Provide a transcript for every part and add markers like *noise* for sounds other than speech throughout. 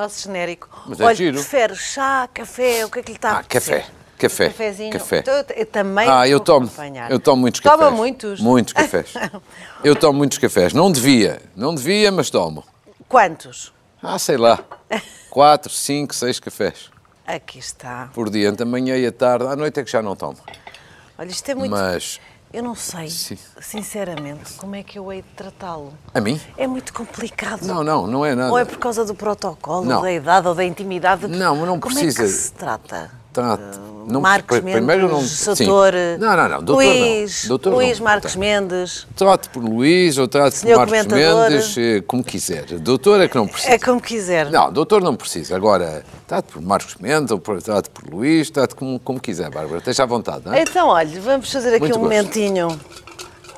nosso genérico. Mas é Olha, giro. prefere chá, café, o que é que lhe está a Ah, café. Café. Cafezinho. Café. Então eu, eu também Ah, eu tomo, acompanhar. eu tomo muitos Toma cafés. muitos? Muitos cafés. *laughs* Eu tomo muitos cafés. Não devia, não devia, mas tomo. Quantos? Ah, sei lá. *laughs* Quatro, cinco, seis cafés Aqui está. por dia, entre a manhã e a tarde. À noite é que já não tomo. Olha, isto é muito... Mas Eu não sei, Sim. sinceramente, como é que eu hei de tratá-lo. a mim? É muito complicado. Não, não, não é nada. Ou é por causa do protocolo, Não. da idade ou da intimidade? Não, não Como precisa. é que se trata? Trate. Não, Marcos pr- primeiro não. Mendes, sim. doutor... Não, não, não. Doutor Luís, não. Doutor Luís não. Marcos Tá. Mendes. Trate por Luís ou trate por Marcos. Mendes, eh, como quiser. Doutor é que não precisa. É como quiser. Não, doutor não precisa. Agora, trate por Marcos Mendes ou por- trate por Luís, trate como, como quiser, Bárbara. Esteja à vontade, não é? Então, olha, vamos fazer aqui Muito um gosto. momentinho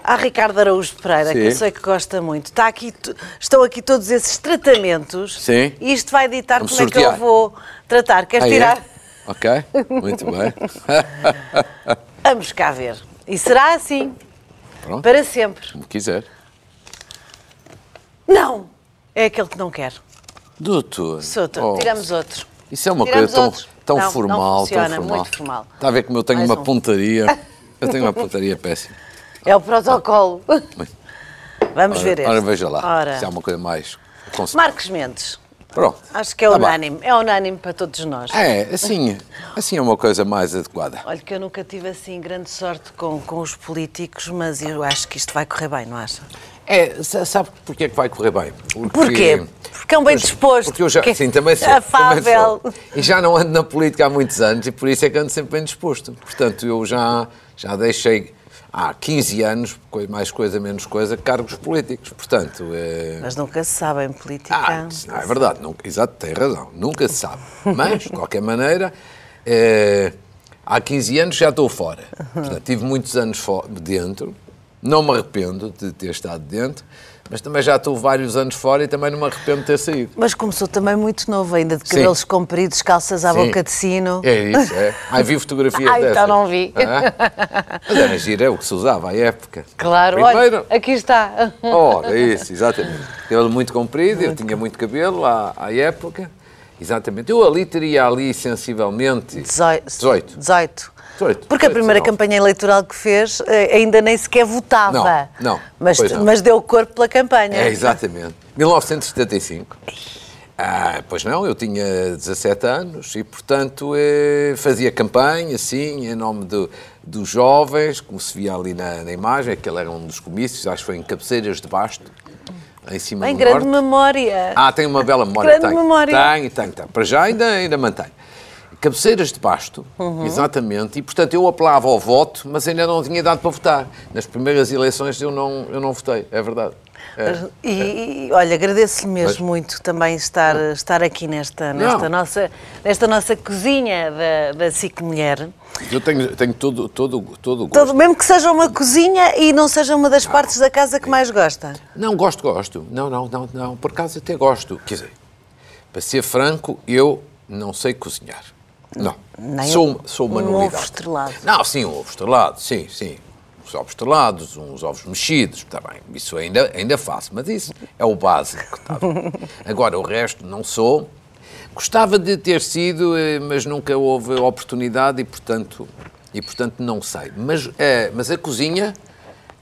à Ricardo Araújo Pereira, que Sim. eu sei que gosta muito. Está aqui, estão aqui todos esses tratamentos. Sim. E isto vai ditar Vamos como é que eu sortear. vou tratar. Queres Ah, é? Ok, muito bem. *laughs* Vamos cá ver. E será assim, Pronto, para sempre. como quiser. Não! É aquele que não quer. Doutor. Souto, oh, tiramos outro. Isso é uma Tiramos coisa tão, outros. tão Não, não formal, funciona, tão formal. muito formal. Está a ver como eu tenho Mais uma um. pontaria. Eu tenho uma *laughs* pontaria péssima. É o protocolo. Vamos Ora, ver este. ora, veja lá. Ora. Se há uma coisa mais. Marcos Mendes. Pronto. Acho que é Tá bem. unânime. É unânime para todos nós. É, assim, assim é uma coisa mais adequada. Olha que eu nunca tive assim grande sorte com, com os políticos, mas eu acho que isto vai correr bem, não acha? É, sa- sabe porquê é que vai correr bem? Porque, Porquê? Porque é um bem disposto. Porque eu já, porque sim, também sou. afável. também sou. E já não ando na política há muitos anos e por isso é que ando sempre bem disposto. Portanto, eu já, já deixei há 15 anos, mais coisa, menos coisa, cargos políticos. Portanto, é... Mas nunca se sabe em política. Ah, não é verdade, nunca, exato, tem razão, nunca se sabe. Mas, de qualquer maneira, eh, há 15 anos já estou fora. Portanto, tive muitos anos dentro, não me arrependo de ter estado dentro, mas também já estou vários anos fora e também não me arrependo de ter saído. Mas começou também muito novo, ainda de Sim. cabelos compridos, calças à Sim. boca de sino. É isso, é. Ai, vi fotografias Ah, então não vi. Ah? Mas era gira, é o que se usava à época. Claro, Primeiro, olha, aqui está. Ora, isso, exatamente. Cabelo muito comprido, eu tinha muito cabelo à, à época. Exatamente. Eu ali teria ali sensivelmente 18. 18. 18. 18, Porque a 18, primeira 19. campanha eleitoral que fez eh, ainda nem sequer votava. Não, não, Mas, não. mas deu corpo pela campanha. É, exatamente. *laughs* 1975. Ah, pois não, eu tinha 17 anos e, portanto, eh, fazia campanha, sim, em nome do- dos jovens, como se via ali na, na imagem, aquele era um dos comícios, acho que foi em Cabeceiras de Basto, em cima Em do grande norte. memória. Ah, tem uma bela memória. Grande tenho. memória. Tenho, tenho, tenho. Para já ainda, ainda mantenho. Cabeceiras de Basto, Uhum. exatamente, e portanto eu apelava ao voto, mas ainda não tinha idade para votar. Nas primeiras eleições eu não, eu não votei, é verdade. É. E, e, olha, agradeço-lhe mesmo Mas- muito também estar, estar aqui nesta, nesta, Não. nossa, nesta nossa cozinha da, da SIC Mulher. Eu tenho, tenho todo, todo, todo o gosto. Todo, mesmo que seja uma cozinha e não seja uma das partes da casa que mais gosta. Não, gosto, gosto. Não, não, não, não. Por acaso até gosto. Quer dizer, para ser franco, eu não sei cozinhar. Não. Nem sou, sou uma um nulidade. ovo estrelado. Não, sim, um ovo estrelado, sim, sim. Uns ovos estrelados, uns ovos mexidos, está bem. Isso ainda, ainda faço, mas isso é o básico. Tá. *laughs* Agora, o resto não sou. Gostava de ter sido, eh, mas nunca houve oportunidade e, portanto, e, portanto não sei. Mas, eh, mas a cozinha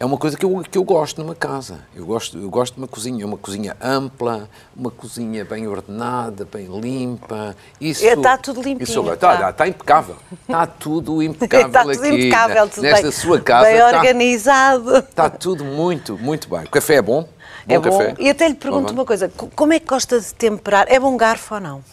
é uma coisa que eu, que eu gosto numa casa. Eu gosto, eu gosto de uma cozinha, uma cozinha ampla, uma cozinha bem ordenada, bem limpa. Isso, É, está tudo limpinho, Isso, está. está impecável. Está tudo *laughs* impecável Está tudo aqui. impecável, tudo nesta bem, sua casa. bem está, organizado. está tudo muito, muito bem. O café é bom? Bom é bom. café? E até lhe pergunto Bom, uma coisa: co- como é que gosta de temperar? É bom garfo ou não?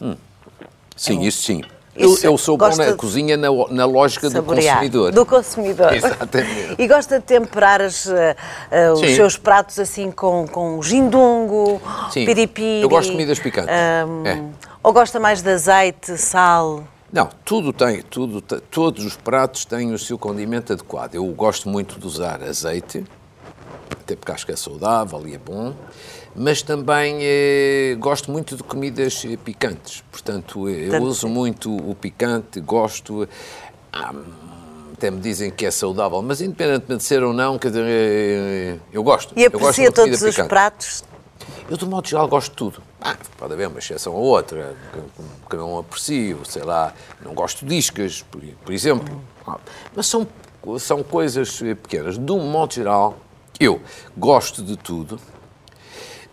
Sim, isso sim. Eu, Isso, eu sou bom na cozinha na, na lógica do consumidor. Do consumidor. Exatamente. *laughs* E gosta de temperar as, eh, os Sim. seus pratos assim com, com gindungo, Sim. piripiri. Eu gosto de comidas picantes. ahm, É. Ou gosta mais de azeite, sal? Não, tudo tem, tudo, todos os pratos têm o seu condimento adequado. Eu gosto muito de usar azeite, até porque acho que é saudável e é bom, mas também eh, gosto muito de comidas eh, picantes. Portanto, eh, eu Tanto- uso muito o picante, gosto. ah, até me dizem que é saudável, mas independentemente de ser ou não, quer dizer, eh, eu gosto. E eu gosto de aprecia todos os picante. pratos? Eu, do modo geral, gosto de tudo. Ah, pode haver uma exceção ou outra, que, que não aprecio, sei lá, não gosto de discas, por, por exemplo. Ah, mas são, são coisas pequenas. De um modo geral, eu gosto de tudo.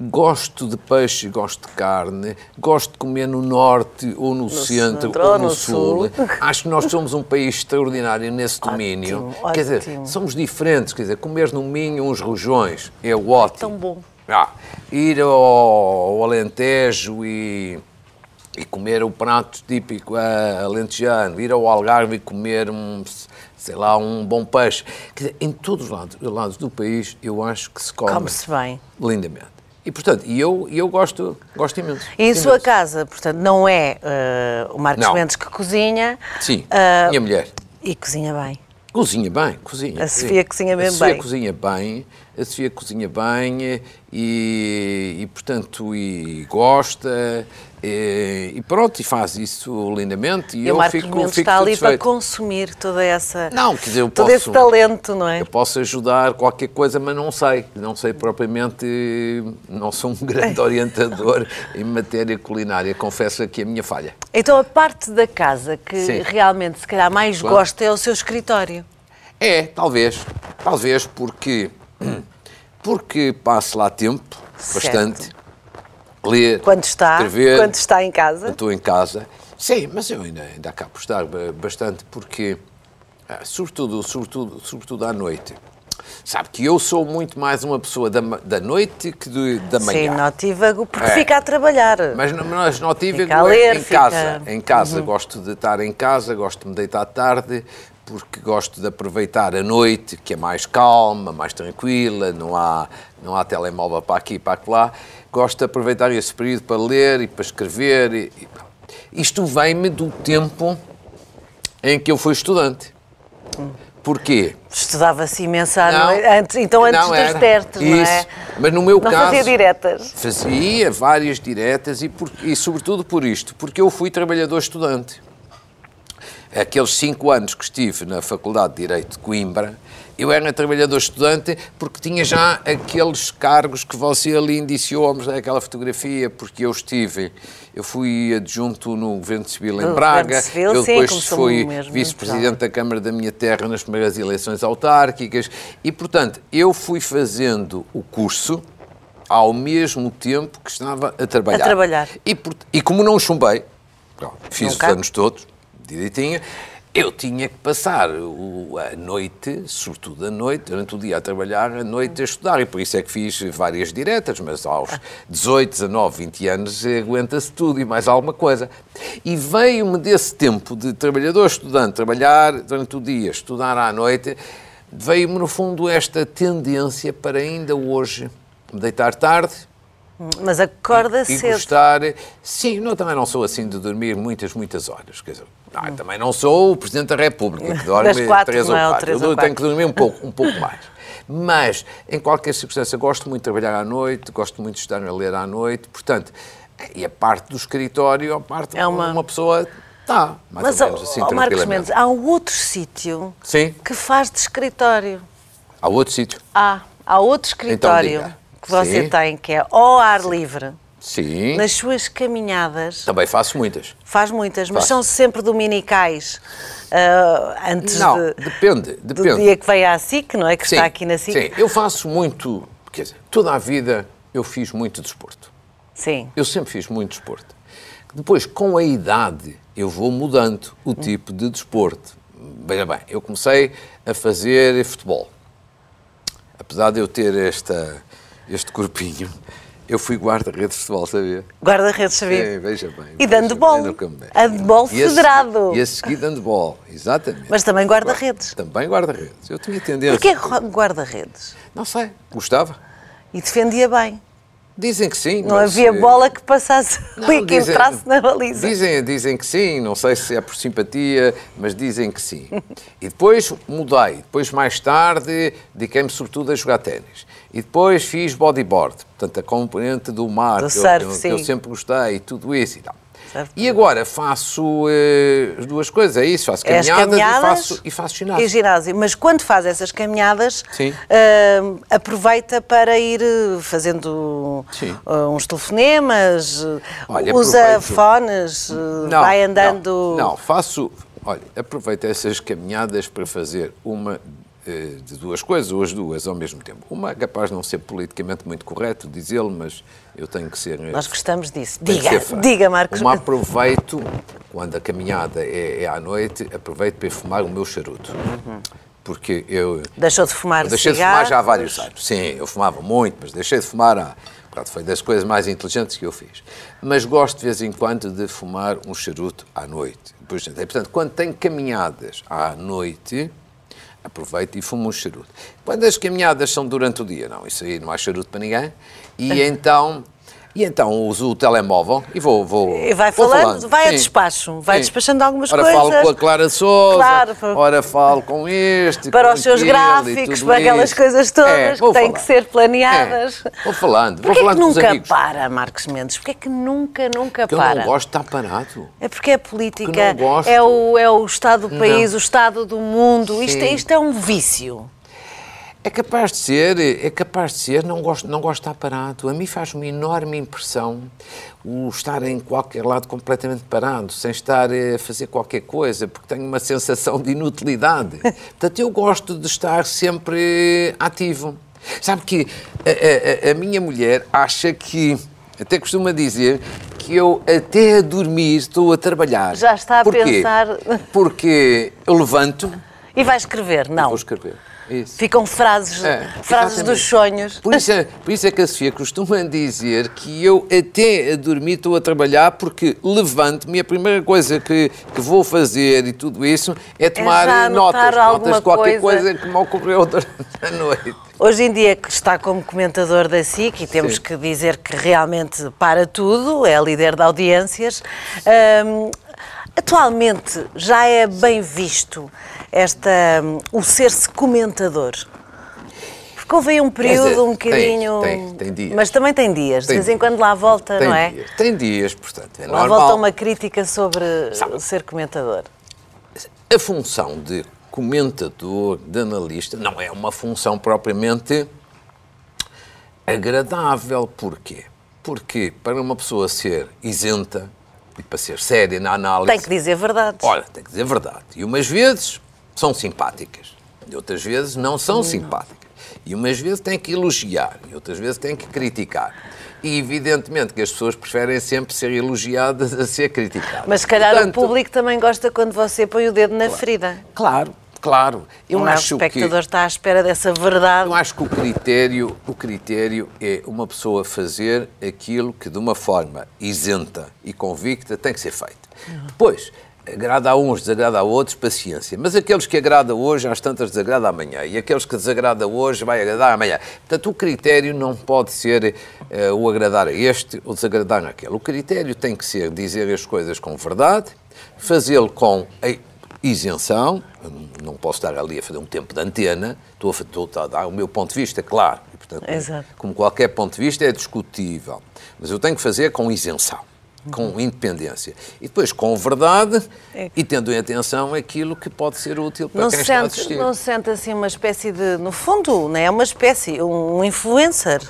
Gosto de peixe, gosto de carne, gosto de comer no norte ou no, no centro, centro, ou no, sul. sul. *laughs* Acho que nós somos um país extraordinário nesse domínio. Ótimo, quer dizer, somos diferentes. Quer dizer, comer no Minho uns rojões é ótimo. Tão bom. Ah, ir ao, ao Alentejo e, e, comer o prato típico uh, alentejano, ir ao Algarve e comer um, sei lá, um bom peixe. Quer dizer, em todos os lados, os lados do país, eu acho que se come, come -se bem. lindamente. E, portanto, e eu, eu gosto, gosto imenso. E em sua casa, portanto, não é uh, o Marcos não. Mendes que cozinha? Sim, uh, minha mulher. E cozinha bem? Cozinha bem, cozinha. A Sofia cozinha bem A Sofia cozinha bem, a Sofia cozinha bem e, e portanto, e gosta e, pronto, e faz isso lindamente. E, e eu Marcos fico, Mendes fico está ali para consumir toda essa, não, quer dizer, eu todo posso, esse talento, não é? Eu posso ajudar qualquer coisa, mas não sei. Não sei propriamente, não sou um grande *laughs* orientador em matéria culinária. Confesso aqui a minha falha. Então, a parte da casa que Sim. realmente, se calhar, mais Quando? gosta é o seu escritório. É, talvez. Talvez porque, *clears throat* porque passo lá tempo, certo. bastante ler, quando está, escrever. Quando está em casa? Estou em casa. Sim, mas eu ainda, ainda acabo por estar bastante porque, ah, sobretudo, sobretudo, sobretudo à noite. Sabe que eu sou muito mais uma pessoa da, da noite que de, da manhã. Sim, notívago, porque é. fica a trabalhar. Mas, mas notívago fica a ler, é em fica... casa. Em casa, uhum. gosto de estar em casa, gosto de me deitar tarde, porque gosto de aproveitar a noite, que é mais calma, mais tranquila, não há, não há telemóvel para aqui e para lá. Gosto de aproveitar esse período para ler e para escrever. E, e... Isto vem-me do tempo em que eu fui estudante. Porquê? Estudava-se imenso antes, então antes dos era. testes, não é? Mas no meu não caso... fazia diretas? Fazia várias diretas e, por, e sobretudo por isto, porque eu fui trabalhador estudante aqueles cinco anos que estive na Faculdade de Direito de Coimbra, eu era trabalhador estudante porque tinha já aqueles cargos que você ali indiciou, vamos aquela fotografia, porque eu estive, eu fui adjunto no Governo Civil em Braga, Civil, eu depois sim, fui vice-presidente da Câmara da minha terra nas primeiras eleições autárquicas e, portanto, eu fui fazendo o curso ao mesmo tempo que estava a trabalhar. A trabalhar. E, e como não chumbei, fiz os anos todos, direitinho, eu tinha que passar a noite, sobretudo a noite, durante o dia a trabalhar, a noite a estudar. E por isso é que fiz várias diretas, mas aos 18, 19, 20 anos aguenta-se tudo e mais alguma coisa. E veio-me desse tempo de trabalhador estudante, trabalhar durante o dia, estudar à noite, veio-me no fundo esta tendência para ainda hoje me deitar tarde, mas acorda e, cedo. E gostar. Sim, eu também não sou assim de dormir muitas, muitas horas. Quer dizer, não, também não sou o Presidente da República, que dorme quatro, três ou é quatro. eu tenho quatro. que dormir um pouco, um pouco mais. Mas, em qualquer circunstância, gosto muito de trabalhar à noite, gosto muito de estar a ler à noite, portanto, e a parte do escritório, a parte é uma, uma pessoa mais Mas, ou menos assim, oh, Marcos Mendes, há um outro sítio que faz de escritório. Há outro sítio? Há. Há outro então escritório então, que você Sim. tem, que é ao ar Sim. livre. Sim. Nas suas caminhadas. Também faço muitas. Faz muitas, mas são sempre dominicais. Uh, antes não, de, depende, depende. do dia que vem à SIC, não é? Que sim, está aqui na SIC. Sim, eu faço muito, quer dizer, toda a vida eu fiz muito desporto. Sim. Eu sempre fiz muito desporto. Depois, com a idade, eu vou mudando o tipo de desporto. Veja bem, eu comecei a fazer futebol. Apesar de eu ter esta, este corpinho, eu fui guarda-redes de futebol, sabia? Guarda-redes, sabia? É, veja bem. E dando bol. Handball federado. E a seguir dando bol, exatamente. Mas também guarda-redes. Também guarda-redes. Eu tinha tendência. Porquê guarda-redes? Não sei, gostava. E defendia bem. Dizem que sim. Não havia bola que passasse ali, que entrasse na baliza. Dizem, dizem que sim, não sei se é por simpatia, mas dizem que sim. *laughs* e depois mudei. Depois, mais tarde, dediquei-me sobretudo a jogar ténis. E depois fiz bodyboard, portanto, a componente do mar, do que, surf, eu, que eu sempre gostei, e tudo isso e tal. E agora faço eh, as duas coisas, é isso, faço É as caminhadas, caminhadas e, faço, e faço ginásio. E ginásio. Mas quando faz essas caminhadas, ah, aproveita para ir eh, fazendo ah, uns telefonemas, Olha, usa aproveito. fones, eh, vai andando. Não, não, faço. Olha, aproveito essas caminhadas para fazer uma de duas coisas, ou as duas ao mesmo tempo. Uma é capaz de não ser politicamente muito correto dizê-lo, mas eu tenho que ser. eh, Nós gostamos disso. Diga, diga, Marcos. Uma aproveito, quando a caminhada é, é à noite, aproveito para fumar o meu charuto. Porque eu. Deixou de fumar Eu deixei de fumar cigarros. já há vários anos. Sim, eu fumava muito, mas deixei de fumar há. Pronto, foi das coisas mais inteligentes que eu fiz. Mas gosto de vez em quando de fumar um charuto à noite. De. Portanto, quando tenho caminhadas à noite, aproveito e fumo um charuto. Quando as caminhadas são durante o dia, não, isso aí não há charuto para ninguém. E então. E então uso o telemóvel e vou. vou E vai vou falando, vai a despacho, vai Sim. despachando algumas ora coisas. falo com a Clara Souza, Claro, ora falo com este. Para com os seus gráficos, para aquelas coisas todas É, que vou têm falar. que ser planeadas. É, vou falando, vou Porquê que falando com os nunca para, Marcos Mendes? Porquê que nunca, nunca Porque eu para? não gosto de estar parado. É porque é política, não gosto. é o, é o estado do país, Não. o estado do mundo. Isto, é- isto é um vício. É capaz de ser, é capaz de ser, não gosto, não gosto de estar parado. A mim faz uma enorme impressão o estar em qualquer lado completamente parado, sem estar a fazer qualquer coisa, porque tenho uma sensação de inutilidade. *laughs* Portanto, eu gosto de estar sempre ativo. Sabe que a, a- a minha mulher acha que, até costuma dizer, que eu até a dormir estou a trabalhar. Já está a Porquê? pensar- Porque eu levanto E vai escrever? Não. vou escrever. Isso. Ficam frases, É, frases exatamente. dos sonhos. Por isso, é, por isso é que a Sofia costuma dizer que eu até a dormir estou a trabalhar porque levanto-me e a primeira coisa que, que vou fazer e tudo isso é tomar já notas, notas de qualquer coisa. coisa. que me ocorreu durante a noite. Hoje em dia que está como comentador da SIC e temos Sim. que dizer que realmente para tudo, é líder de audiências. hum, atualmente já é bem visto esta, o ser-se comentador. Porque houve aí um período dizer, um bocadinho. tem- tem- tem dias. Mas também tem dias, Tem de vez em quando lá volta, não é? dias, tem dias, portanto, é Lá normal. volta uma crítica sobre Sabe. ser comentador. A função de comentador, de analista, não é uma função propriamente agradável. Porquê? Porque para uma pessoa ser isenta e para ser séria na análise. Tem que dizer verdade. Olha, tem que dizer verdade. E umas vezes são simpáticas, e outras vezes não são simpáticas. E umas vezes tem que elogiar, e outras vezes tem que criticar. E evidentemente que as pessoas preferem sempre ser elogiadas a ser criticadas. Mas se calhar Portanto, o público também gosta quando você põe o dedo na ferida. Claro, claro. Eu não é? O acho que espectador está à espera dessa verdade. eu acho que o critério, o critério é uma pessoa fazer aquilo que de uma forma isenta e convicta tem que ser feito. Depois, agrada a uns, desagrada a outros, paciência. Mas aqueles que agrada hoje, às tantas desagrada amanhã. E aqueles que desagrada hoje, vai agradar amanhã. Portanto, o critério não pode ser eh, o agradar a este ou desagradar àquele. O critério tem que ser dizer as coisas com verdade, fazê-lo com isenção, não posso estar ali a fazer um tempo de antena, estou a, estou a dar o meu ponto de vista, claro, e, portanto, Exato. como qualquer ponto de vista é discutível, mas eu tenho que fazer com isenção, com independência. E depois com verdade É. e tendo em atenção aquilo que pode ser útil para Não quem se, está a sente, assistir. não se sente assim uma espécie de. No fundo, não é uma espécie, um influencer.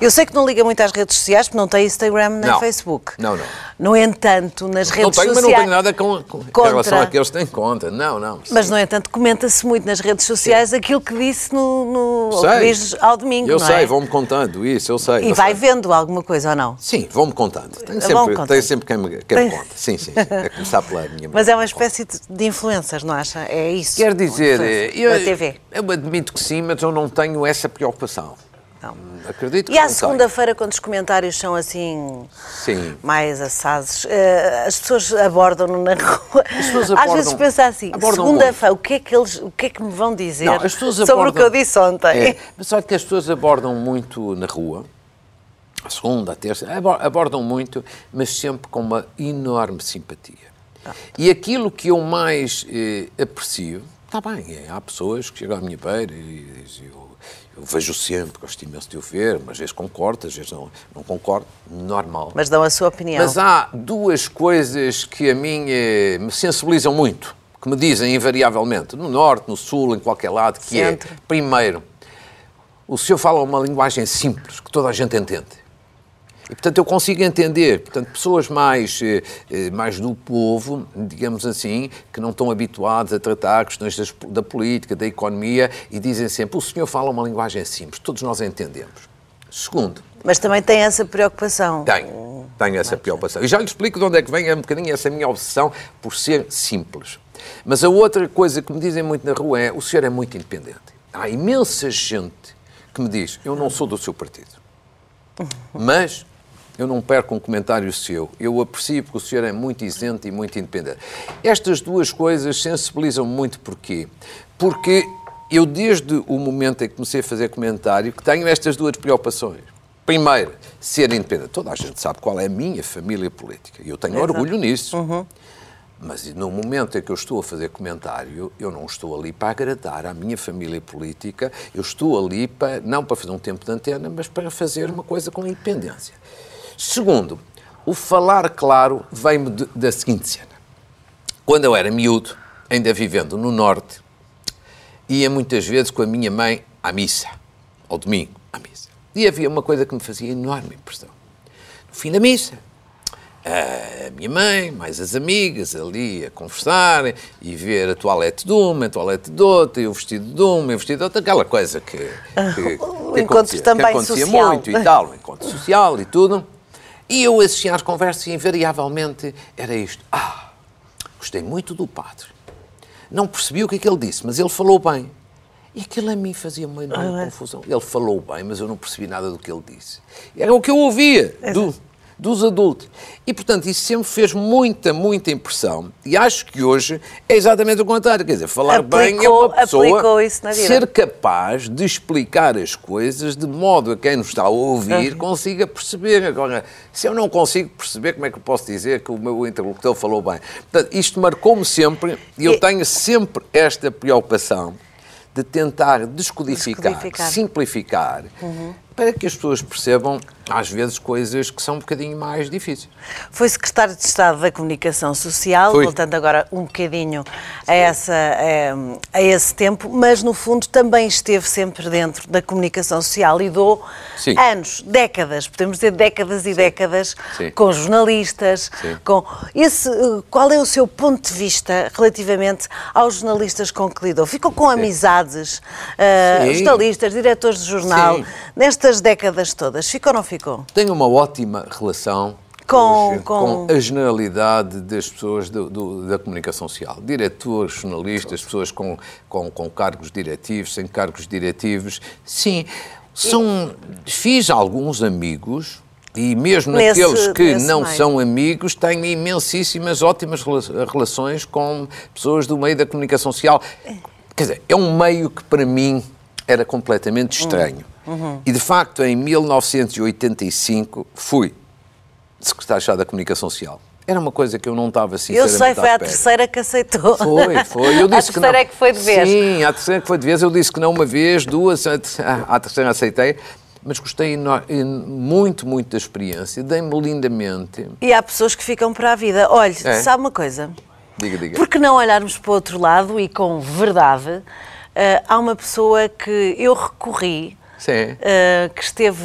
Eu sei que não liga muito às redes sociais, porque não tem Instagram nem Não. Facebook. Não, não. No entanto, nas Não redes tenho, mas sociais. não tenho nada com, com em Contra. relação àqueles que têm conta. Não, não. Mas, no entanto, comenta-se muito nas redes sociais aquilo que disse no, no sei. diz ao domingo, Eu não sei, é? vão-me contando isso, eu sei. E vai sei. vendo alguma coisa ou não? Sim, vão-me contando. Tenho sempre, contando. tenho sempre quem me, quem me Tem- conta. Sim, sim. É começar pela minha Mas é uma espécie de- influencers, não acha? É isso. Quer dizer, Influencer. eu, TV. eu admito que sim, mas eu não tenho essa preocupação. Não. Acredito que E à segunda-feira, quando os comentários são assim Sim. mais assados, eh, as pessoas abordam-no na rua. pessoas Às abordam- vezes pensa assim, abordam segunda-feira, o que é que eles, o que é que me vão dizer Não, sobre o abordam- que eu disse ontem? É, mas sabe que as pessoas abordam muito na rua, a segunda, a terça, abo- abordam muito, mas sempre com uma enorme simpatia. Ah. E aquilo que eu mais eh, aprecio Está bem, há pessoas que chegam à minha beira e dizem, eu, eu vejo sempre, gosto imenso de o ver, mas às vezes concordo, às vezes não, não concordo, normal. Mas dão a sua opinião. Mas há duas coisas que a mim eh, me sensibilizam muito, que me dizem invariavelmente, no Norte, no Sul, em qualquer lado, que Centro. é, primeiro, o senhor fala uma linguagem simples, que toda a gente entende. E, portanto, eu consigo entender, portanto, pessoas mais, eh, eh, mais do povo, digamos assim, que não estão habituadas a tratar questões das- da política, da economia, e dizem sempre, o senhor fala uma linguagem simples, todos nós entendemos. Segundo, Mas também tem essa preocupação. tenho, tenho essa preocupação. E já lhe explico de onde é que vem um bocadinho essa minha obsessão por ser simples. Mas a outra coisa que me dizem muito na rua é, o senhor é muito independente. Há imensa gente que me diz, eu não sou do seu partido. *laughs* Mas eu não perco um comentário seu. Eu aprecio porque o senhor é muito isento e muito independente. Estas duas coisas sensibilizam muito porquê? Porque eu, desde o momento em que comecei a fazer comentário, que tenho estas duas preocupações. Primeiro, ser independente. Toda a gente sabe qual é a minha família política. E eu tenho orgulho nisso. Mas no momento em que eu estou a fazer comentário, eu não estou ali para agradar à minha família política, eu estou ali para, não para fazer um tempo de antena, mas para fazer uma coisa com independência. Segundo, o falar claro vem-me da seguinte cena. Quando eu era miúdo, ainda vivendo no Norte, ia muitas vezes com a minha mãe à missa, ao domingo, à missa. E havia uma coisa que me fazia enorme impressão. No fim da missa, a minha mãe, mais as amigas ali a conversar e ver a toalete de uma, a toalete de outra, e o vestido de uma, e o vestido de outra, aquela coisa que, que, O *laughs* que encontro acontecia, também que acontecia social. muito e tal, o encontro social e tudo. E eu assistia às conversas e invariavelmente era isto. Ah, gostei muito do padre. Não percebi o que é que ele disse, mas ele falou bem. E aquilo a mim fazia uma enorme confusão. Ele falou bem, mas eu não percebi nada do que ele disse. Era o que eu ouvia do- dos adultos. E, portanto, isso sempre fez muita, muita impressão. E acho que hoje é exatamente o contrário. Quer dizer, falar bem é Aplicou- uma pessoa aplicou isso na vida. ser capaz de explicar as coisas de modo a quem nos está a ouvir consiga perceber. Agora, se eu não consigo perceber, como é que eu posso dizer que o meu interlocutor falou bem? Portanto, isto marcou-me sempre e eu tenho sempre esta preocupação de tentar descodificar, Descodificar. simplificar, para que as pessoas percebam, às vezes, coisas que são um bocadinho mais difíceis. Foi secretário de Estado da Comunicação Social, voltando agora um bocadinho a, essa, eh, a esse tempo, mas no fundo também esteve sempre dentro da comunicação social e dou Sim. anos, décadas, podemos dizer décadas e décadas, Sim. com jornalistas, Sim. com esse, eh, qual é o seu ponto de vista relativamente aos jornalistas com que lidou? Ficou com amizades, Sim. jornalistas, diretores de jornal, Sim. Nestas décadas todas, ficou ou não ficou? Tenho uma ótima relação Com- hoje com- a generalidade das pessoas do- do- da comunicação social. Diretores, jornalistas, pessoas com, com, com cargos diretivos, sem cargos diretivos. Sim, são, fiz alguns amigos. E mesmo Nesse- naqueles que não meio. são amigos, tenho imensíssimas, ótimas rela- relações com pessoas do meio da comunicação social. Quer dizer, é um meio que para mim era completamente estranho. E de facto, em 1985, fui secretário de Estado da Comunicação Social. Era uma coisa que eu não estava Eu sinceramente sei, foi a terceira que aceitou. Foi, foi. Eu *laughs* a disse que terceira não. é que foi de vez. Sim, a terceira que foi de vez. Eu disse que não uma vez, duas, a te- a terceira aceitei. Mas gostei muito, muito da experiência. Dei-me lindamente. E há pessoas que ficam para a vida. Olha, É? sabe uma coisa? Diga, diga. Por que não olharmos para o outro lado e com verdade? eh, há uma pessoa que eu recorri, Eh, que esteve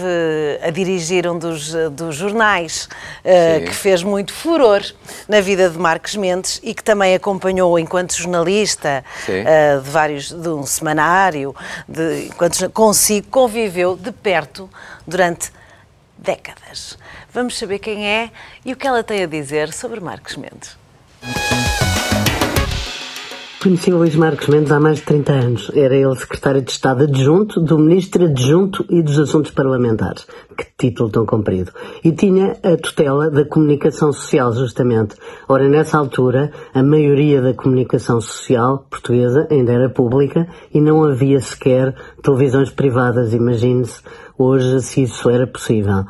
a dirigir um dos, dos jornais, Sim. que fez muito furor na vida de Marcos Mendes e que também acompanhou enquanto jornalista eh, de vários de um semanário, de, enquanto consigo conviveu de perto durante décadas. Vamos saber quem é e o que ela tem a dizer sobre Marcos Mendes. Conheci o Luís Marcos Mendes há mais de 30 anos. Era ele secretário de Estado adjunto do Ministro Adjunto e dos Assuntos Parlamentares. Que título tão comprido. E tinha a tutela da comunicação social, justamente. Ora, nessa altura, a maioria da comunicação social portuguesa ainda era pública e não havia sequer televisões privadas, imagine-se hoje se isso era possível.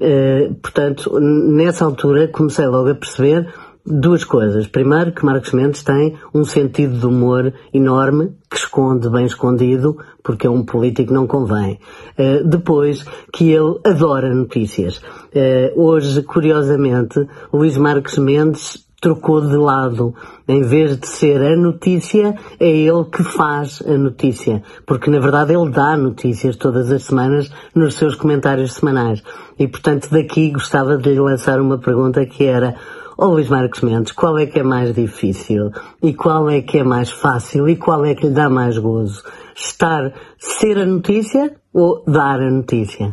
Eh, portanto, nessa altura comecei logo a perceber Duas coisas. Primeiro, que Marcos Mendes tem um sentido de humor enorme, que esconde bem escondido, porque é um político não convém. Uh, depois, que ele adora notícias. Uh, hoje, curiosamente, Luís Marcos Mendes trocou de lado. Em vez de ser a notícia, é ele que faz a notícia. Porque, na verdade, ele dá notícias todas as semanas nos seus comentários semanais. E, portanto, daqui gostava de lhe lançar uma pergunta que era Ó oh, Luís Marcos Mendes, qual é que é mais difícil? E qual é que é mais fácil? E qual é que lhe dá mais gozo? Estar, ser a notícia ou dar a notícia?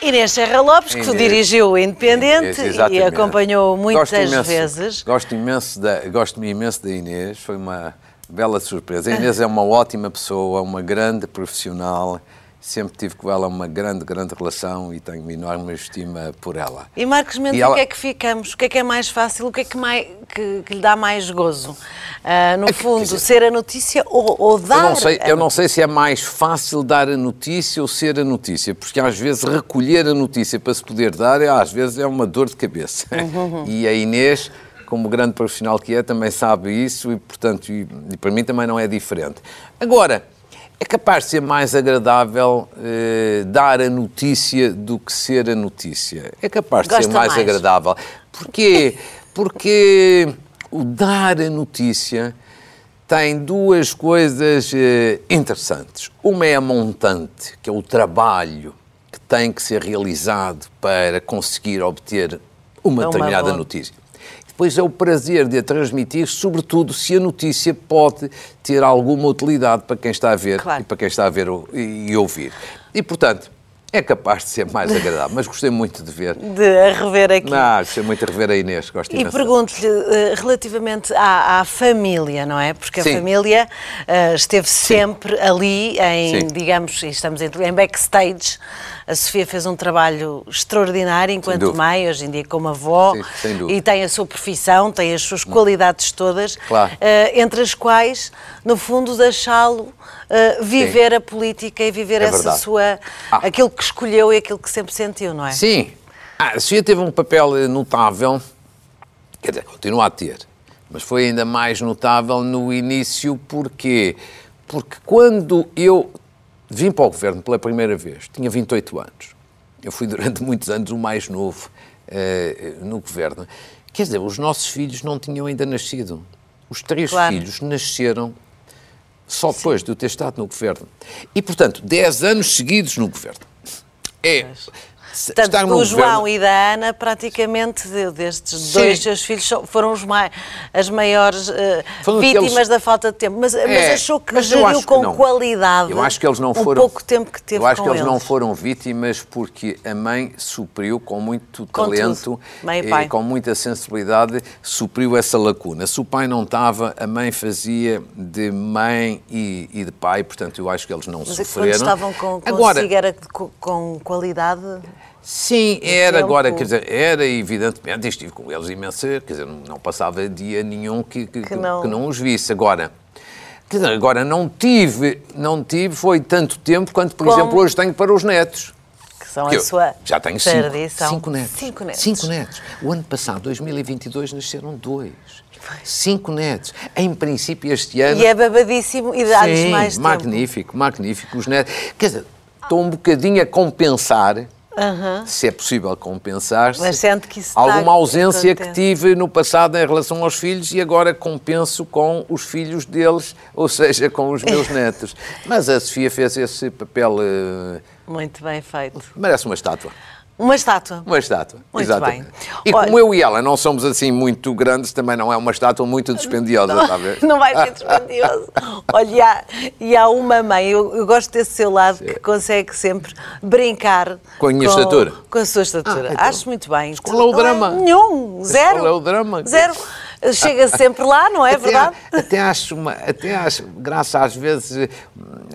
Inês Serra Lopes, que Inês, dirigiu o Independente Inês, e acompanhou muitas gosto imenso, vezes. Gosto imenso, da, gosto imenso da Inês, foi uma bela surpresa. A Inês é uma ótima pessoa, uma grande profissional sempre tive com ela uma grande, grande relação e tenho uma enorme estima por ela. E Marcos Mendes, ela... o que é que ficamos? O que é que é mais fácil? O que é que, mais, que, que lhe dá mais gozo? Uh, no é fundo, dizer, ser a notícia ou, ou dar eu não, sei, eu não sei se é mais fácil dar a notícia ou ser a notícia, porque às vezes recolher a notícia para se poder dar, às vezes é uma dor de cabeça. Uhum. *laughs* E a Inês como grande profissional que é, também sabe isso e, portanto, e, e para mim também não é diferente. Agora, é capaz de ser mais agradável eh, dar a notícia do que ser a notícia. É capaz de Gosta ser mais, mais, agradável. Porquê? Porque o dar a notícia tem duas coisas eh, interessantes. Uma é a montante, que é o trabalho que tem que ser realizado para conseguir obter uma, uma determinada boa. notícia pois é o prazer de a transmitir, sobretudo se a notícia pode ter alguma utilidade para quem está a ver claro. e para quem está a ver e ouvir. E, portanto, é capaz de ser mais agradável, mas gostei muito de ver. De rever aqui. Não, gostei muito de rever a Inês, gosto E pergunto-lhe uh, relativamente à, à, família, não é? Porque Sim. a família uh, esteve Sim. sempre ali em, Sim. digamos, estamos em, em backstage, a Sofia fez um trabalho extraordinário enquanto mãe, hoje em dia como avó, Sim, e tem a sua profissão, tem as suas qualidades todas, claro. uh, entre as quais, no fundo, deixá-lo uh, viver Sim. a política e viver é essa verdade. sua. Ah. aquilo que escolheu e aquilo que sempre sentiu, não é? Sim. Ah, a Sofia teve um papel eh, notável, quer dizer, continua a ter, mas foi ainda mais notável no início, porquê? Porque quando eu Vim para o governo pela primeira vez, tinha 28 anos. Eu fui durante muitos anos o mais novo uh, no governo. Quer dizer, os nossos filhos não tinham ainda nascido. Os três claro. filhos nasceram só depois Sim. de eu ter estado no governo. E, portanto, 10 anos seguidos no governo. É. Mas Portanto, o João governo... e da Ana, praticamente, destes Sim. dois seus filhos, foram os mai... as maiores uh, vítimas aqueles... da falta de tempo. Mas, é, mas achou que mas geriu com que qualidade eu acho que eles não foram, pouco tempo que teve Eu acho que eles, eles, não foram vítimas porque a mãe supriu com muito com talento e, e com muita sensibilidade, supriu essa lacuna. Se o pai não estava, a mãe fazia de mãe e, e de pai, portanto, eu acho que eles não mas sofreram. Mas estavam com, com Agora, era com, com qualidade... Sim, era agora, quer dizer, era evidentemente, estive com eles imenso, quer dizer, não passava dia nenhum que, que, que, não. que não os visse. Agora, quer dizer, agora não tive, não tive, foi tanto tempo quanto, por exemplo, hoje tenho para os netos. Que são que a sua Já tenho cinco, cinco netos. Cinco netos. Cinco netos. O ano passado, 2022, nasceram dois. Cinco netos. Em princípio, este ano. E é babadíssimo e dá-lhes mais tempo. Magnífico, magnífico. Os netos. Quer dizer, estou um bocadinho a compensar Uhum. se é possível compensar alguma ausência que tive no passado em relação aos filhos e agora compenso com os filhos deles, *laughs* ou seja, com os meus *laughs* netos. Mas a Sofia fez esse papel. Uh, Muito bem feito. Merece uma estátua. Uma estátua. Uma estátua, muito exatamente. Bem. E Olha, como eu e ela não somos assim muito grandes, também não é uma estátua muito dispendiosa, não, está a ver? *laughs* Não vai ser dispendioso. Olha, e há, e há uma mãe, eu, eu, gosto desse seu lado, Sim. que consegue sempre brincar com a minha com, estatura. Com a sua estatura. Ah, então. Acho muito bem. Qual é o drama? nenhum, zero. Qual é o drama? Zero. Chega sempre lá, não é até, verdade? Até acho, uma, até acho, graça às vezes,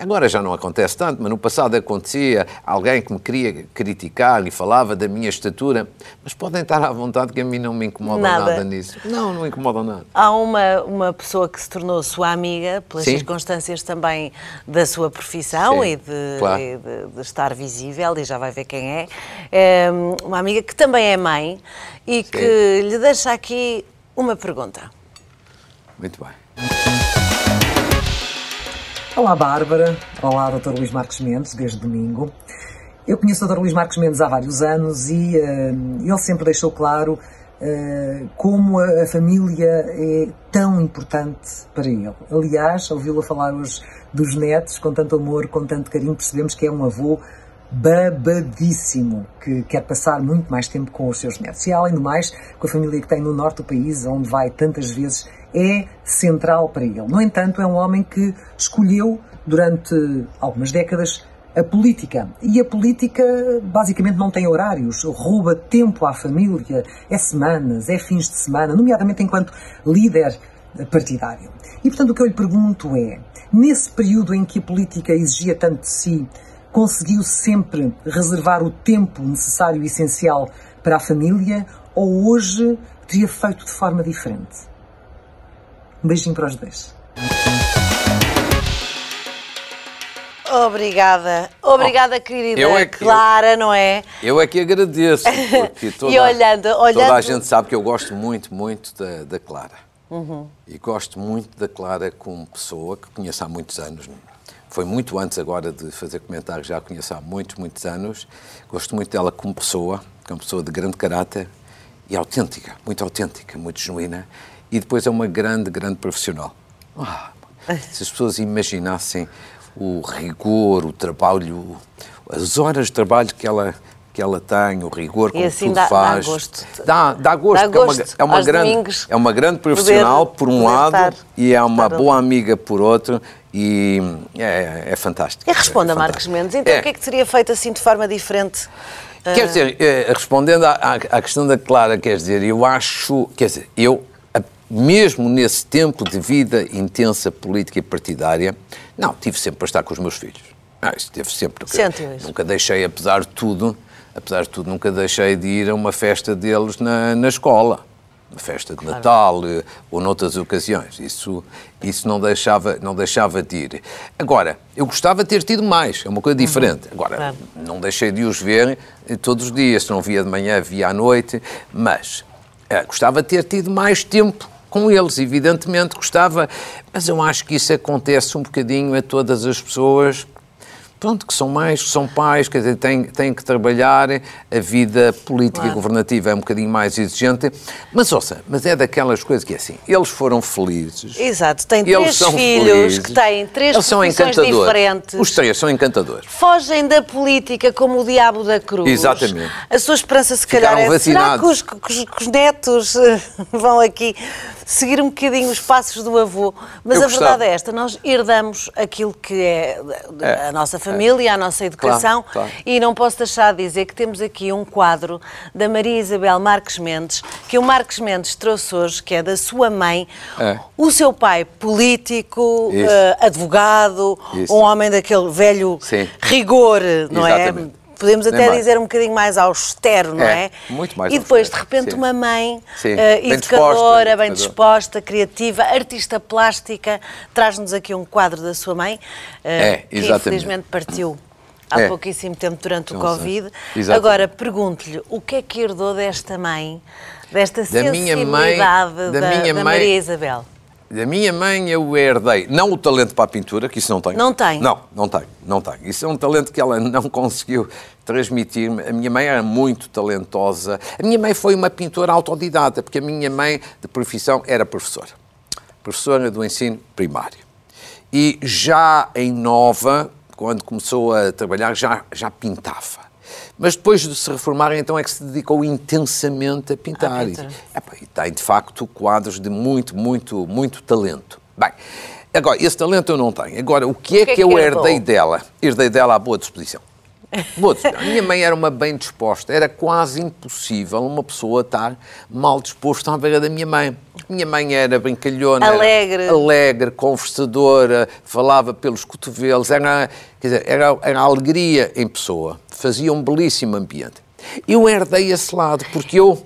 agora já não acontece tanto, mas no passado acontecia alguém que me queria criticar e falava da minha estatura, mas podem estar à vontade que a mim não me incomoda nada, nada nisso. Não, não incomoda nada. Há uma, uma pessoa que se tornou sua amiga, pelas Sim. circunstâncias também da sua profissão Sim, e, de, claro. e de- de estar visível, e já vai ver quem é. É uma amiga que também é mãe e que lhe deixa aqui uma pergunta. Muito bem. Olá, Bárbara. Olá, Dr. Luís Marcos Mendes, desde domingo. Eu conheço o Dr. Luís Marcos Mendes há vários anos e eh, ele sempre deixou claro eh, como a, a família é tão importante para ele. Aliás, ouvi-lo falar hoje dos netos com tanto amor, com tanto carinho, percebemos que é um avô babadíssimo, que quer passar muito mais tempo com os seus netos. E além do mais, com a família que tem no norte do país, onde vai tantas vezes, é central para ele. No entanto, é um homem que escolheu, durante algumas décadas, a política. E a política basicamente não tem horários, rouba tempo à família, é semanas, é fins de semana, nomeadamente enquanto líder partidário. E portanto o que eu lhe pergunto é, nesse período em que a política exigia tanto de si, conseguiu sempre reservar o tempo necessário e essencial para a família ou hoje teria feito de forma diferente? Um beijinho para os dois. Obrigada, obrigada, querida eu é que- Clara, não é? Eu é que agradeço, porque *laughs* toda, E olhando- toda olhando- a gente sabe que eu gosto muito, muito da, da Clara. Uhum. E gosto muito da Clara como pessoa, que conheço há muitos anos. Foi muito antes agora de fazer comentários, já a conheço há muitos, muitos anos. Gosto muito dela como pessoa, que é pessoa de grande caráter e autêntica, muito autêntica, muito genuína. E depois é uma grande, grande profissional. Ah, se as pessoas imaginassem o rigor, o trabalho, as horas de trabalho que ela, que ela tem, o rigor como assim tudo dá- dá faz. gosto. Dá, dá gosto. Dá porque é uma- gosto é, uma, aos grande, domingos é uma grande profissional, poder- por um lado, estar- e é uma boa amiga por outro, e é, é fantástico. E responda, é Marcos. Mendes, então É. o que é que teria feito assim de forma diferente? Quer dizer, eh, respondendo à, à- questão da Clara, quer dizer, eu acho, quer dizer, eu, mesmo nesse tempo de vida intensa política e partidária, não, tive sempre para estar com os meus filhos. Ah, isso teve sempre. Nunca, nunca deixei, apesar de tudo, apesar de tudo, nunca deixei de ir a uma festa deles na, na escola. Uma festa de Natal eh, ou noutras ocasiões. Isso, isso não, deixava, não deixava de ir. Agora, eu gostava de ter tido mais, é uma coisa diferente. Agora, Claro. não deixei de os ver eh, todos os dias. Se não via de manhã, via à noite. Mas eh, gostava de ter tido mais tempo com eles, evidentemente gostava. Mas eu acho que isso acontece um bocadinho a todas as pessoas. Pronto, que são mais, que são pais, quer dizer, têm, têm que trabalhar, a vida política Claro. e governativa é um bocadinho mais exigente, mas ouça, mas é daquelas coisas que é assim, eles foram felizes, Exato, eles três são filhos felizes, que têm três eles são diferentes. Os três são encantadores. Fogem da política como o diabo da cruz. Exatamente. A sua esperança, se Ficaram calhar, é será vacinados. que os, que que os netos *laughs* vão aqui seguir um bocadinho os passos do avô? Mas Eu a verdade gostava. é esta: nós herdamos aquilo que é, É, a nossa família, a nossa educação, Claro, claro. e não posso deixar de dizer que temos aqui um quadro da Maria Isabel Marques Mendes, que o Marques Mendes trouxe hoje, que é da sua mãe, É. o seu pai político, eh, advogado, Isso. um homem daquele velho Sim. rigor, não Exatamente. é? Podemos até mais. dizer um bocadinho mais austero, não é? É, muito mais E depois, austero, de repente, sim. uma mãe Sim, eh, bem educadora, disposta, bem disposta, criativa, artista plástica, traz-nos aqui um quadro da sua mãe, eh, É, que infelizmente partiu há É. pouquíssimo tempo durante o Não. Covid. Agora, pergunto-lhe, o que é que herdou desta mãe, desta Da minha mãe- sensibilidade da da, minha da mãe- Maria Isabel? Da minha mãe eu herdei, não o talento para a pintura, que isso não tem. Não tem? Não, não tem, não tem. Isso é um talento que ela *laughs* não conseguiu transmitir-me. A minha mãe era muito talentosa. A minha mãe foi uma pintora autodidata, porque a minha mãe de profissão era professora. Professora do ensino primário. E já em Nova, quando começou a trabalhar, já, já pintava. Mas depois de se reformar, então é que se dedicou intensamente a pintar. À E- e tem, de facto, quadros de muito, muito, muito talento. Bem, agora, esse talento eu não tenho. Agora, o que é que é que, eu que herdou? herdei dela? Herdei dela a boa disposição. Vou dizer, a minha mãe era uma bem disposta, era quase impossível uma pessoa estar mal disposta à beira da minha mãe. Minha mãe era brincalhona, Alegre. Era alegre, conversadora, falava pelos cotovelos, era, quer dizer, era, era alegria em pessoa, fazia um belíssimo ambiente. Eu herdei esse lado, porque eu,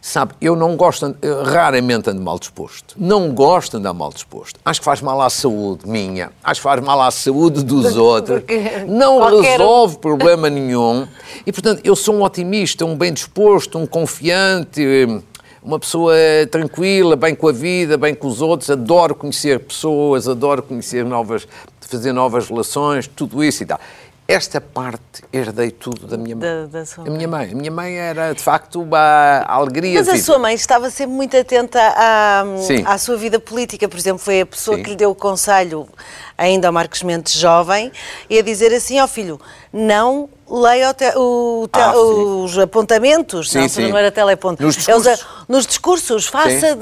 sabe, eu não gosto, eu raramente ando mal disposto. Não gosto de andar mal disposto. Acho que faz mal à saúde minha, acho que faz mal à saúde dos outros. Não qualquer resolve problema nenhum. E, portanto, eu sou um otimista, um bem disposto, um confiante, uma pessoa tranquila, bem com a vida, bem com os outros. Adoro conhecer pessoas, adoro conhecer novas, fazer novas relações, tudo isso e tal. Esta parte herdei tudo da minha mãe. Da- da sua a minha mãe. A minha mãe era, de facto, uma alegria. Mas a sua mãe estava sempre muito atenta à, Sim. à sua vida política. Por exemplo, foi a pessoa Sim. que lhe deu o conselho, ainda ao Marcos Mendes jovem, e a dizer assim: ó filho, não leia o te- Ah, os apontamentos, Sim, não, sim. não era teleponto. Nos os- discursos. nos discursos, faça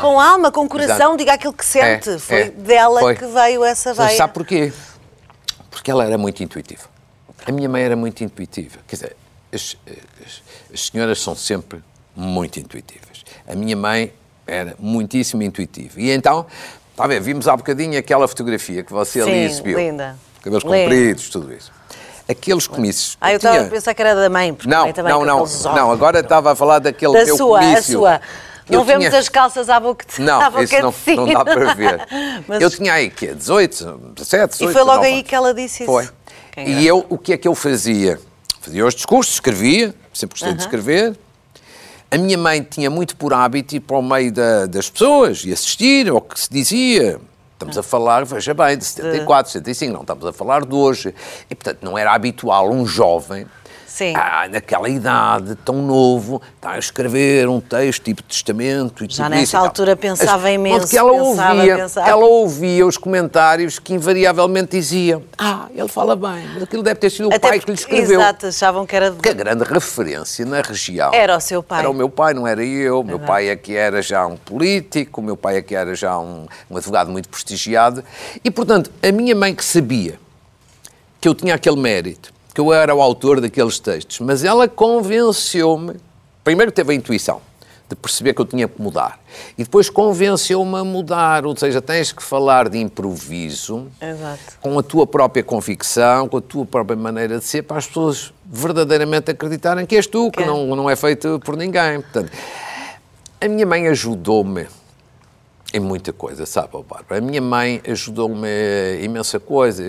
com alma, com coração, Exato. diga aquilo que sente. É, foi é. dela Foi. que veio essa Mas veia. Sabe porquê? Porque ela era muito intuitiva. A minha mãe era muito intuitiva. Quer dizer, as, as- as senhoras são sempre muito intuitivas. A minha mãe era muitíssimo intuitiva. E então, está a ver, vimos há bocadinho aquela fotografia que você ali Sim, exibiu. linda. Cabelos Linda. compridos, tudo isso. Aqueles comícios. Ah, eu tinha- estava a pensar que era da mãe, porque a Não, mãe também não, não. Não, agora estava a falar daquele Da teu sua, a comício. sua. Não Eu vemos tinha- as calças à boca de Não, *laughs* à boca isso de não, não sino. dá para ver. Mas- Eu tinha aí, quê? 18, 17, 18, E foi logo 19 aí que ela disse isso. Foi. Quem E eu, o que é que eu fazia? Fazia os discursos, escrevia, sempre gostei de escrever. A minha mãe tinha muito por hábito ir para o meio da- das pessoas e assistir ao que se dizia. Estamos a falar, veja bem, de 74, 75, não estamos a falar de hoje. E, portanto, não era habitual um jovem Sim. ah, naquela idade, tão novo, está a escrever um texto tipo testamento e Já tudo nessa altura pensava Mas, imenso, Porque ela pensava, ouvia, pensava. ela ouvia os comentários que invariavelmente diziam ah, ele fala bem, mas aquilo deve ter sido o Até pai que lhe porque- escreveu. Exato, achavam que era... Que a grande referência na região Era o seu pai. Era o meu pai, não era eu. O meu pai é que era já um político, o meu pai é que era já um, um advogado muito prestigiado. E, portanto, a minha mãe que sabia que eu tinha aquele mérito, que eu era o autor daqueles textos, mas ela convenceu-me, primeiro teve a intuição de perceber que eu tinha que mudar, e depois convenceu-me a mudar, ou seja, tens que falar de improviso, Exato. com a tua própria convicção, com a tua própria maneira de ser, para as pessoas verdadeiramente acreditarem que és tu, que Que é. não, não é feito por ninguém. Portanto, a minha mãe ajudou-me em muita coisa, sabe, Bárbara? A minha mãe ajudou-me imensa coisa.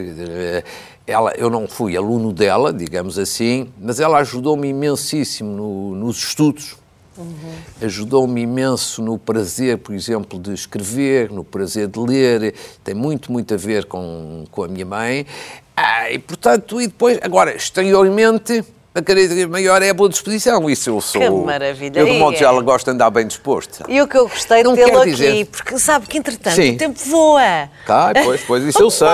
Ela, eu não fui aluno dela, digamos assim, mas ela ajudou-me imensíssimo no- nos estudos. Ajudou-me imenso no prazer, por exemplo, de escrever, no prazer de ler. Tem muito, muito a ver com, com a minha mãe. Ah, e, portanto, e depois, agora, exteriormente, a característica maior é a boa disposição. Isso eu sou. Que maravilha. Eu, de modo geral, é. gosto de andar bem disposto. E o que eu gostei de tê-lo aqui, dizer- porque sabe que entretanto Sim. o tempo voa. Tá, pois, pois, isso *laughs* eu sei.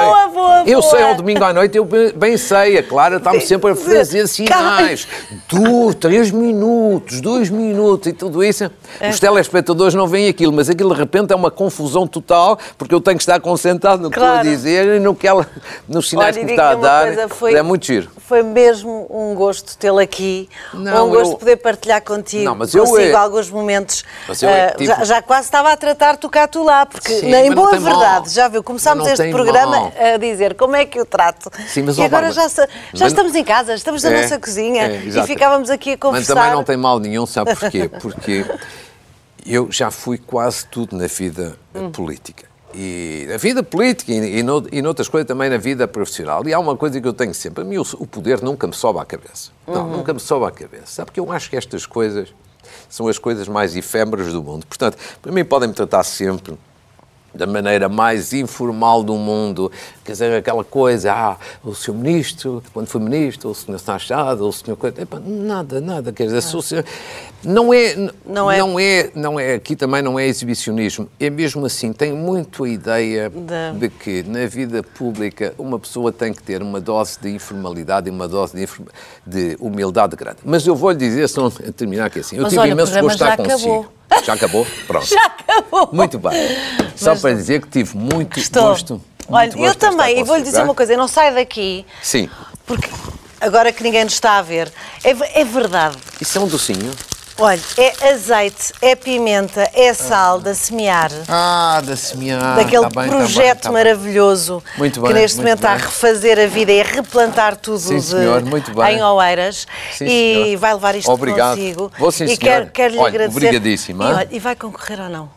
Eu sei, ao domingo à noite eu bem, sei. A Clara está-me sempre a fazer sinais. Du, três minutos, dois minutos e tudo isso. É. Os telespectadores não veem aquilo, mas aquilo de repente é uma confusão total, porque eu tenho que estar concentrado no que Claro. estou a dizer e no que ela, nos sinais Olha, que me está a dar. coisa, foi- É muito giro. Foi mesmo um gosto tê-lo aqui, Não, um gosto eu- de poder partilhar contigo, Não, mas eu consigo é- alguns momentos. Mas eu é Ah, tipo- já, já quase estava a tratar tu cá, tu lá, porque Sim, na- em mas boa tem mal. verdade, já viu, começámos Mas este programa mal. a dizer como é que eu trato. Sim, mas, e agora já, já mas- estamos em casa, estamos na É, nossa cozinha é, e ficávamos aqui a Mas conversar. também não tem mal nenhum, sabe porquê? Porque eu já fui quase tudo na vida Hum. política. E na vida política e, e, no, e noutras coisas também na vida profissional. E há uma coisa que eu tenho sempre: a mim o, o poder nunca me sobe à cabeça. Não, Uhum. nunca me sobe à cabeça. Sabe que eu acho que estas coisas são as coisas mais efêmeras do mundo. Portanto, para mim podem-me tratar sempre da maneira mais informal do mundo, quer dizer, aquela coisa, ah, o senhor ministro, quando foi ministro, ou o senhor Sachado, ou o senhor... epá, nada, nada, quer dizer, se o senhor... Não é, Não é- é... não é, não é, aqui também não é exibicionismo, é mesmo assim, tenho muito a ideia Da- de que na vida pública uma pessoa tem que ter uma dose de informalidade e uma dose de, de humildade grande. Mas eu vou-lhe dizer, se não terminar aqui assim, eu Mas tive olha, imenso gosto de estar já consigo. acabou. Já acabou? Pronto. *laughs* Já acabou. Muito bem. Só Mas- para dizer que tive muito Estou. gosto. Olha, muito eu gosto de também, e vou-lhe consigo, dizer tá? uma coisa, eu não saio daqui Sim. porque agora que ninguém nos está a ver, é, é verdade. Isso é um docinho? Olha, é azeite, é pimenta, é sal da semear. Ah, da semear. Daquele tá bem, projeto tá bem, tá bem. maravilhoso Muito que bem, neste momento está a bem. refazer a vida e a replantar tudo Sim, de- senhor, muito bem. em Oeiras Sim, e senhor. vai levar isto Obrigado. consigo. Vou, sim, e quero, quero lhe Olha, agradecer. obrigadíssimo, E, olha, e vai concorrer ou não?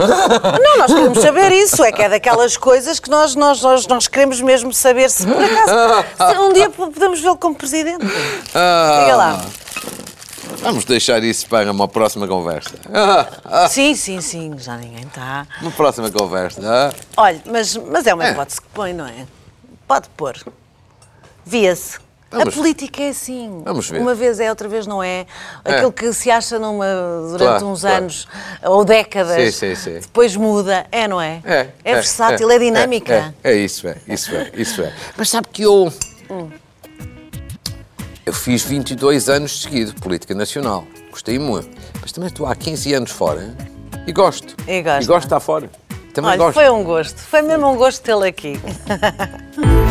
*laughs* não, nós queremos saber isso. É que é daquelas coisas que nós, nós, nós, nós queremos mesmo saber se por acaso se um dia podemos vê-lo como presidente. Ah, Diga lá. Vamos deixar isso para uma próxima conversa. *laughs* Sim, sim, sim, já ninguém está. Uma próxima conversa. ah? Olha, mas, mas é uma É. hipótese que põe, não é? Pode pôr. Via-se. A Vamos. política é assim. Vamos ver. Uma vez é, outra vez não é. É. Aquilo que se acha numa, durante Claro, uns claro. anos ou décadas, Sim, sim, sim. depois muda. É, não é? É, versátil, é, dinâmica. É, é isso, é, isso é, isso é. Mas sabe que eu. Eu fiz 22 anos de seguido, política nacional. Gostei muito. Mas também estou há 15 anos fora e gosto. E gosta. E gosto de estar fora. Também Olha, gosto. foi um gosto. Foi mesmo um gosto tê-lo aqui. *laughs*